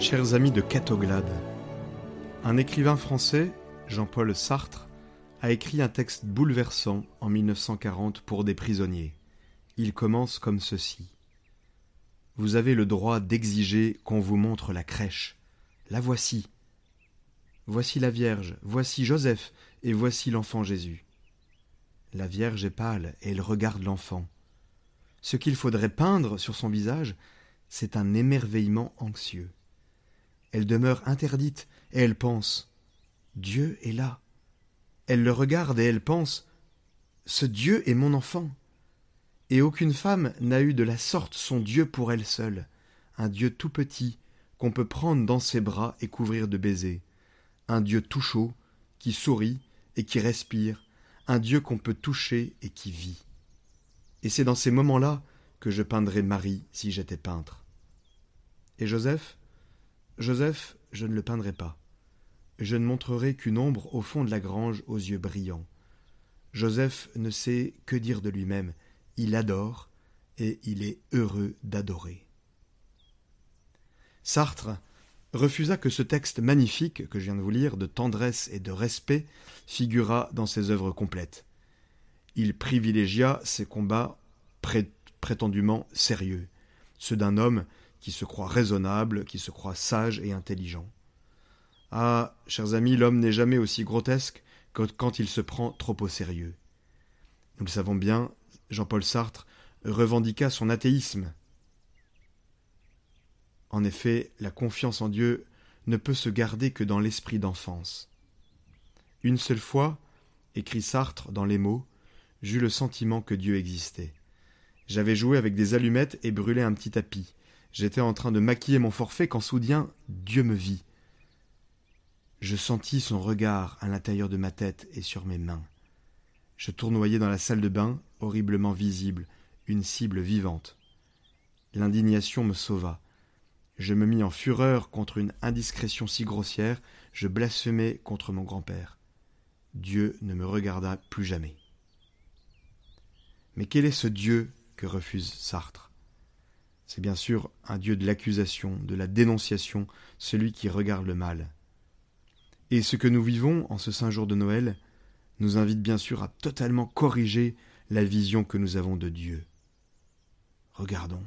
Chers amis de Catoglade, un écrivain français, Jean-Paul Sartre, a écrit un texte bouleversant en 1940 pour des prisonniers. Il commence comme ceci. Vous avez le droit d'exiger qu'on vous montre la crèche. La voici. Voici la Vierge, voici Joseph, et voici l'enfant Jésus. La Vierge est pâle, et elle regarde l'enfant. Ce qu'il faudrait peindre sur son visage, c'est un émerveillement anxieux. Elle demeure interdite, et elle pense Dieu est là. Elle le regarde et elle pense Ce Dieu est mon enfant. Et aucune femme n'a eu de la sorte son Dieu pour elle seule, un Dieu tout petit, qu'on peut prendre dans ses bras et couvrir de baisers, un Dieu tout chaud, qui sourit et qui respire, un Dieu qu'on peut toucher et qui vit. Et c'est dans ces moments-là que je peindrais Marie si j'étais peintre. Et Joseph? Joseph, je ne le peindrai pas. Je ne montrerai qu'une ombre au fond de la grange aux yeux brillants. Joseph ne sait que dire de lui-même. Il adore et il est heureux d'adorer. Sartre refusa que ce texte magnifique que je viens de vous lire, de tendresse et de respect, figurât dans ses œuvres complètes. Il privilégia ses combats prétendument sérieux, ceux d'un homme qui se croit raisonnable, qui se croit sage et intelligent. Ah, chers amis, l'homme n'est jamais aussi grotesque que quand il se prend trop au sérieux. Nous le savons bien, Jean-Paul Sartre revendiqua son athéisme. En effet, la confiance en Dieu ne peut se garder que dans l'esprit d'enfance. Une seule fois, écrit Sartre dans les mots, j'eus le sentiment que Dieu existait. J'avais joué avec des allumettes et brûlé un petit tapis. J'étais en train de maquiller mon forfait quand soudain Dieu me vit. Je sentis son regard à l'intérieur de ma tête et sur mes mains. Je tournoyais dans la salle de bain, horriblement visible, une cible vivante. L'indignation me sauva. Je me mis en fureur contre une indiscrétion si grossière, je blasphémais contre mon grand-père. Dieu ne me regarda plus jamais. Mais quel est ce Dieu que refuse Sartre? C'est bien sûr un Dieu de l'accusation, de la dénonciation, celui qui regarde le mal. Et ce que nous vivons en ce saint jour de Noël nous invite bien sûr à totalement corriger la vision que nous avons de Dieu. Regardons.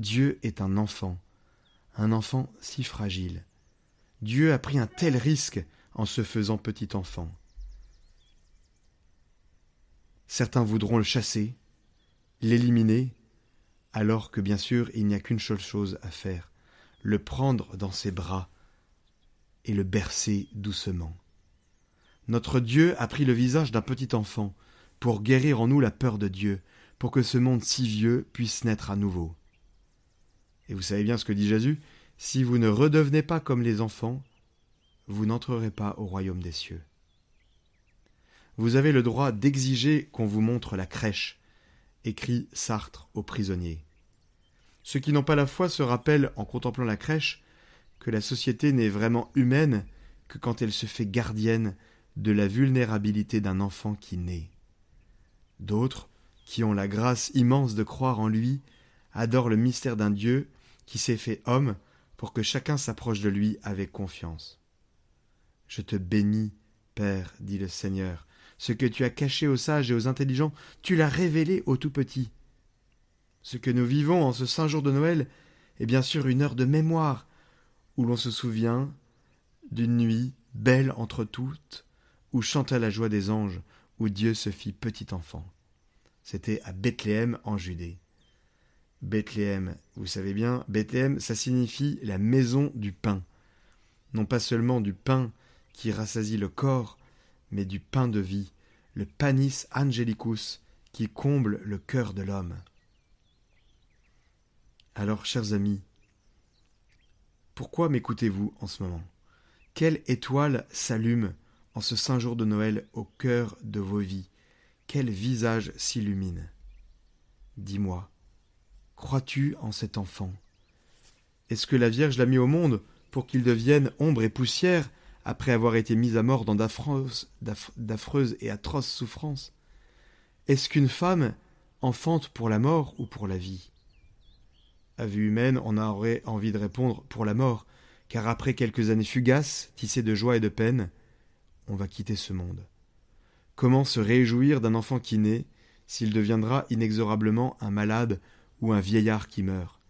Dieu est un enfant, un enfant si fragile. Dieu a pris un tel risque en se faisant petit enfant. Certains voudront le chasser, l'éliminer, alors que bien sûr il n'y a qu'une seule chose à faire, le prendre dans ses bras et le bercer doucement. Notre Dieu a pris le visage d'un petit enfant pour guérir en nous la peur de Dieu, pour que ce monde si vieux puisse naître à nouveau. Et vous savez bien ce que dit Jésus Si vous ne redevenez pas comme les enfants, vous n'entrerez pas au royaume des cieux. Vous avez le droit d'exiger qu'on vous montre la crèche, écrit Sartre aux prisonniers. Ceux qui n'ont pas la foi se rappellent, en contemplant la crèche, que la société n'est vraiment humaine que quand elle se fait gardienne de la vulnérabilité d'un enfant qui naît. D'autres, qui ont la grâce immense de croire en lui, adorent le mystère d'un Dieu qui s'est fait homme pour que chacun s'approche de lui avec confiance. Je te bénis, Père, dit le Seigneur, ce que tu as caché aux sages et aux intelligents, tu l'as révélé aux tout petits. Ce que nous vivons en ce saint jour de Noël est bien sûr une heure de mémoire, où l'on se souvient d'une nuit belle entre toutes, où chanta la joie des anges, où Dieu se fit petit enfant. C'était à Bethléem en Judée. Bethléem, vous savez bien, Bethléem, ça signifie la maison du pain. Non pas seulement du pain qui rassasie le corps, mais du pain de vie, le panis angelicus qui comble le cœur de l'homme. Alors, chers amis, pourquoi m'écoutez-vous en ce moment? Quelle étoile s'allume en ce saint jour de Noël au cœur de vos vies? Quel visage s'illumine? Dis-moi, crois-tu en cet enfant? Est-ce que la Vierge l'a mis au monde pour qu'il devienne ombre et poussière après avoir été mis à mort dans d'affreuses, et atroces souffrances? Est-ce qu'une femme enfante pour la mort ou pour la vie? À vue humaine, on aurait envie de répondre pour la mort, car après quelques années fugaces, tissées de joie et de peine, on va quitter ce monde. Comment se réjouir d'un enfant qui naît s'il deviendra inexorablement un malade ou un vieillard qui meurt?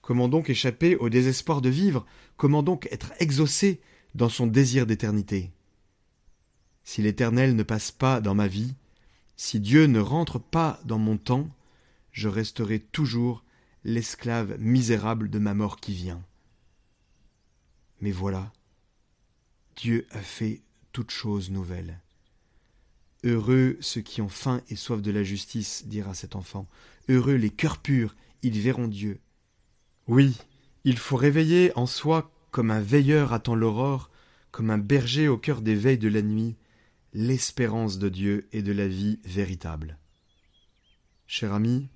Comment donc échapper au désespoir de vivre? Comment donc être exaucé dans son désir d'éternité? Si l'Éternel ne passe pas dans ma vie, si Dieu ne rentre pas dans mon temps, je resterai toujours l'esclave misérable de ma mort qui vient. Mais voilà, Dieu a fait toutes choses nouvelles. Heureux ceux qui ont faim et soif de la justice, dira cet enfant. Heureux les cœurs purs, ils verront Dieu. Oui, il faut réveiller en soi, comme un veilleur attend l'aurore, comme un berger au cœur des veilles de la nuit, l'espérance de Dieu et de la vie véritable. Cher ami,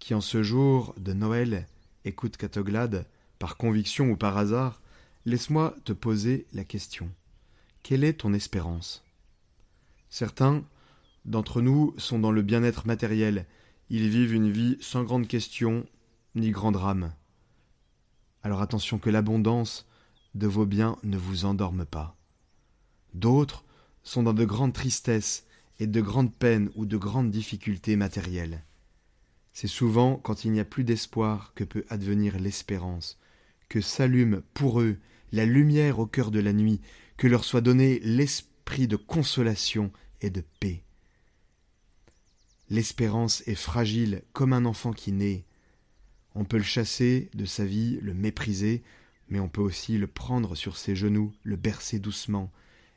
qui en ce jour de Noël écoute Catoglade, par conviction ou par hasard, laisse-moi te poser la question. Quelle est ton espérance? Certains d'entre nous sont dans le bien-être matériel, ils vivent une vie sans grande question ni grand drame. Alors attention que l'abondance de vos biens ne vous endorme pas. D'autres sont dans de grandes tristesses et de grandes peines ou de grandes difficultés matérielles. C'est souvent quand il n'y a plus d'espoir que peut advenir l'espérance, que s'allume pour eux la lumière au cœur de la nuit, que leur soit donné l'esprit de consolation et de paix. L'espérance est fragile comme un enfant qui naît. On peut le chasser de sa vie, le mépriser, mais on peut aussi le prendre sur ses genoux, le bercer doucement,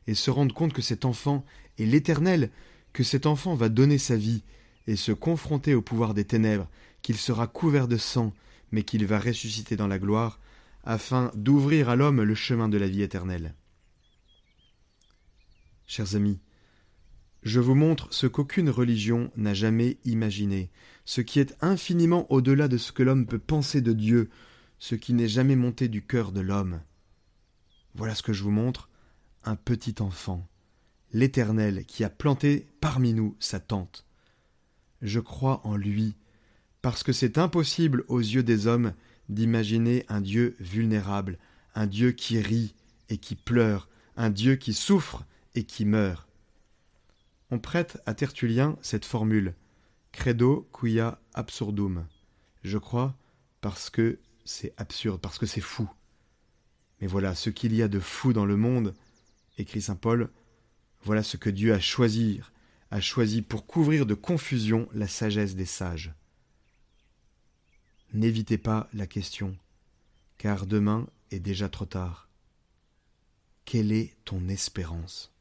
et se rendre compte que cet enfant est l'Éternel, que cet enfant va donner sa vie, et se confronter au pouvoir des ténèbres, qu'il sera couvert de sang, mais qu'il va ressusciter dans la gloire, afin d'ouvrir à l'homme le chemin de la vie éternelle. Chers amis, je vous montre ce qu'aucune religion n'a jamais imaginé, ce qui est infiniment au-delà de ce que l'homme peut penser de Dieu, ce qui n'est jamais monté du cœur de l'homme. Voilà ce que je vous montre, un petit enfant, l'Éternel qui a planté parmi nous sa tente. Je crois en lui, parce que c'est impossible aux yeux des hommes d'imaginer un Dieu vulnérable, un Dieu qui rit et qui pleure, un Dieu qui souffre et qui meurt. On prête à Tertullien cette formule Credo quia absurdum. Je crois parce que c'est absurde, parce que c'est fou. Mais voilà ce qu'il y a de fou dans le monde, écrit saint Paul, voilà ce que Dieu a choisi, a choisi pour couvrir de confusion la sagesse des sages. N'évitez pas la question, car demain est déjà trop tard. Quelle est ton espérance?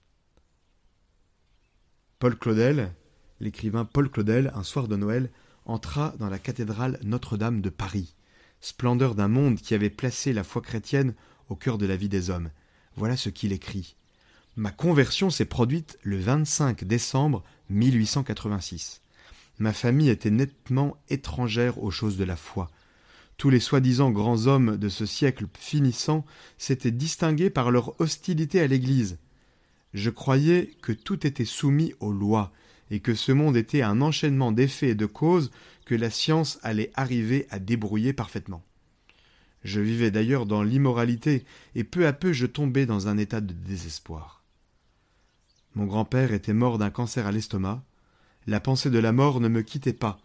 Paul Claudel, l'écrivain Paul Claudel, un soir de Noël, entra dans la cathédrale Notre-Dame de Paris, splendeur d'un monde qui avait placé la foi chrétienne au cœur de la vie des hommes. Voilà ce qu'il écrit. Ma conversion s'est produite le 25 décembre 1886. Ma famille était nettement étrangère aux choses de la foi. Tous les soi-disant grands hommes de ce siècle finissant s'étaient distingués par leur hostilité à l'Église. Je croyais que tout était soumis aux lois, et que ce monde était un enchaînement d'effets et de causes que la science allait arriver à débrouiller parfaitement. Je vivais d'ailleurs dans l'immoralité, et peu à peu je tombais dans un état de désespoir. Mon grand-père était mort d'un cancer à l'estomac, la pensée de la mort ne me quittait pas.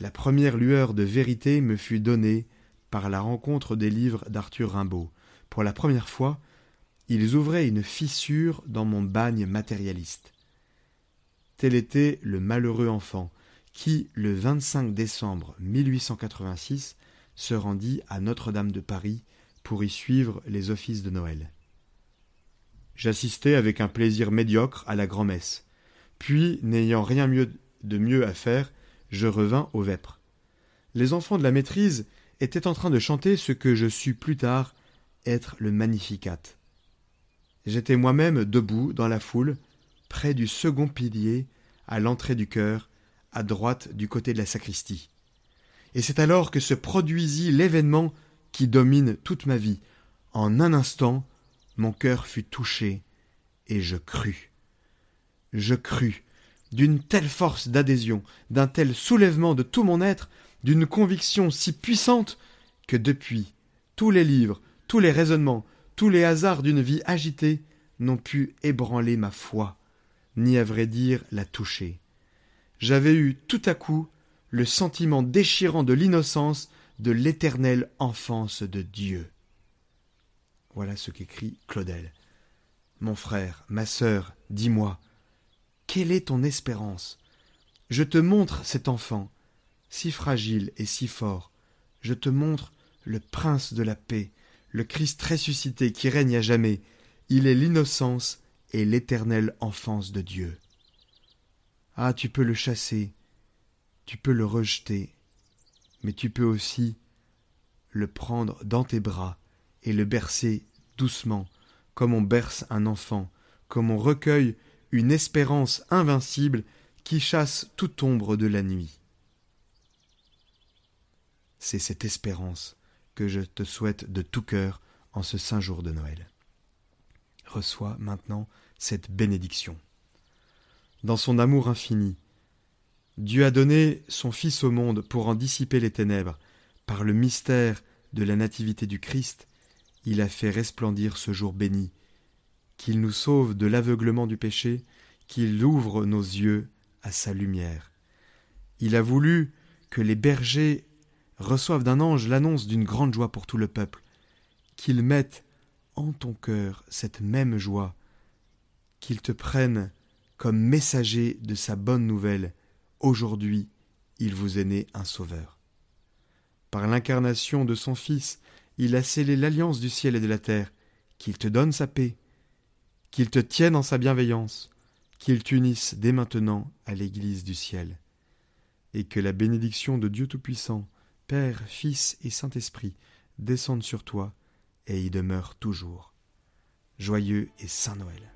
La première lueur de vérité me fut donnée par la rencontre des livres d'Arthur Rimbaud. Pour la première fois, ils ouvraient une fissure dans mon bagne matérialiste. Tel était le malheureux enfant qui, le 25 décembre 1886, se rendit à Notre-Dame de Paris pour y suivre les offices de Noël. J'assistai avec un plaisir médiocre à la grand-messe. Puis, n'ayant rien de mieux à faire, je revins aux vêpres. Les enfants de la maîtrise étaient en train de chanter ce que je sus plus tard être le Magnificat. J'étais moi-même debout dans la foule, près du second pilier, à l'entrée du chœur, à droite du côté de la sacristie. Et c'est alors que se produisit l'événement qui domine toute ma vie. En un instant, mon cœur fut touché, et je crus. Je crus, d'une telle force d'adhésion, d'un tel soulèvement de tout mon être, d'une conviction si puissante, que depuis, tous les livres, tous les raisonnements, tous les hasards d'une vie agitée n'ont pu ébranler ma foi, ni à vrai dire la toucher. J'avais eu tout à coup le sentiment déchirant de l'innocence de l'éternelle enfance de Dieu. Voilà ce qu'écrit Claudel. Mon frère, ma sœur, dis-moi, quelle est ton espérance? Je te montre cet enfant, si fragile et si fort. Je te montre le prince de la paix, le Christ ressuscité qui règne à jamais. Il est l'innocence et l'éternelle enfance de Dieu. Ah, tu peux le chasser, tu peux le rejeter, mais tu peux aussi le prendre dans tes bras et le bercer doucement, comme on berce un enfant, comme on recueille une espérance invincible qui chasse toute ombre de la nuit. C'est cette espérance que je te souhaite de tout cœur en ce saint jour de Noël. Reçois maintenant cette bénédiction. Dans son amour infini, Dieu a donné son Fils au monde pour en dissiper les ténèbres. Par le mystère de la nativité du Christ, il a fait resplendir ce jour béni, qu'il nous sauve de l'aveuglement du péché, qu'il ouvre nos yeux à sa lumière. Il a voulu que les bergers reçoivent d'un ange l'annonce d'une grande joie pour tout le peuple, qu'il mette en ton cœur cette même joie, qu'il te prenne comme messager de sa bonne nouvelle, Aujourd'hui, il vous est né un Sauveur. Par l'incarnation de son Fils, il a scellé l'alliance du ciel et de la terre, qu'il te donne sa paix, qu'il te tienne en sa bienveillance, qu'il t'unisse dès maintenant à l'Église du ciel, et que la bénédiction de Dieu Tout-Puissant, Père, Fils et Saint-Esprit descende sur toi et y demeure toujours. Joyeux et Saint Noël.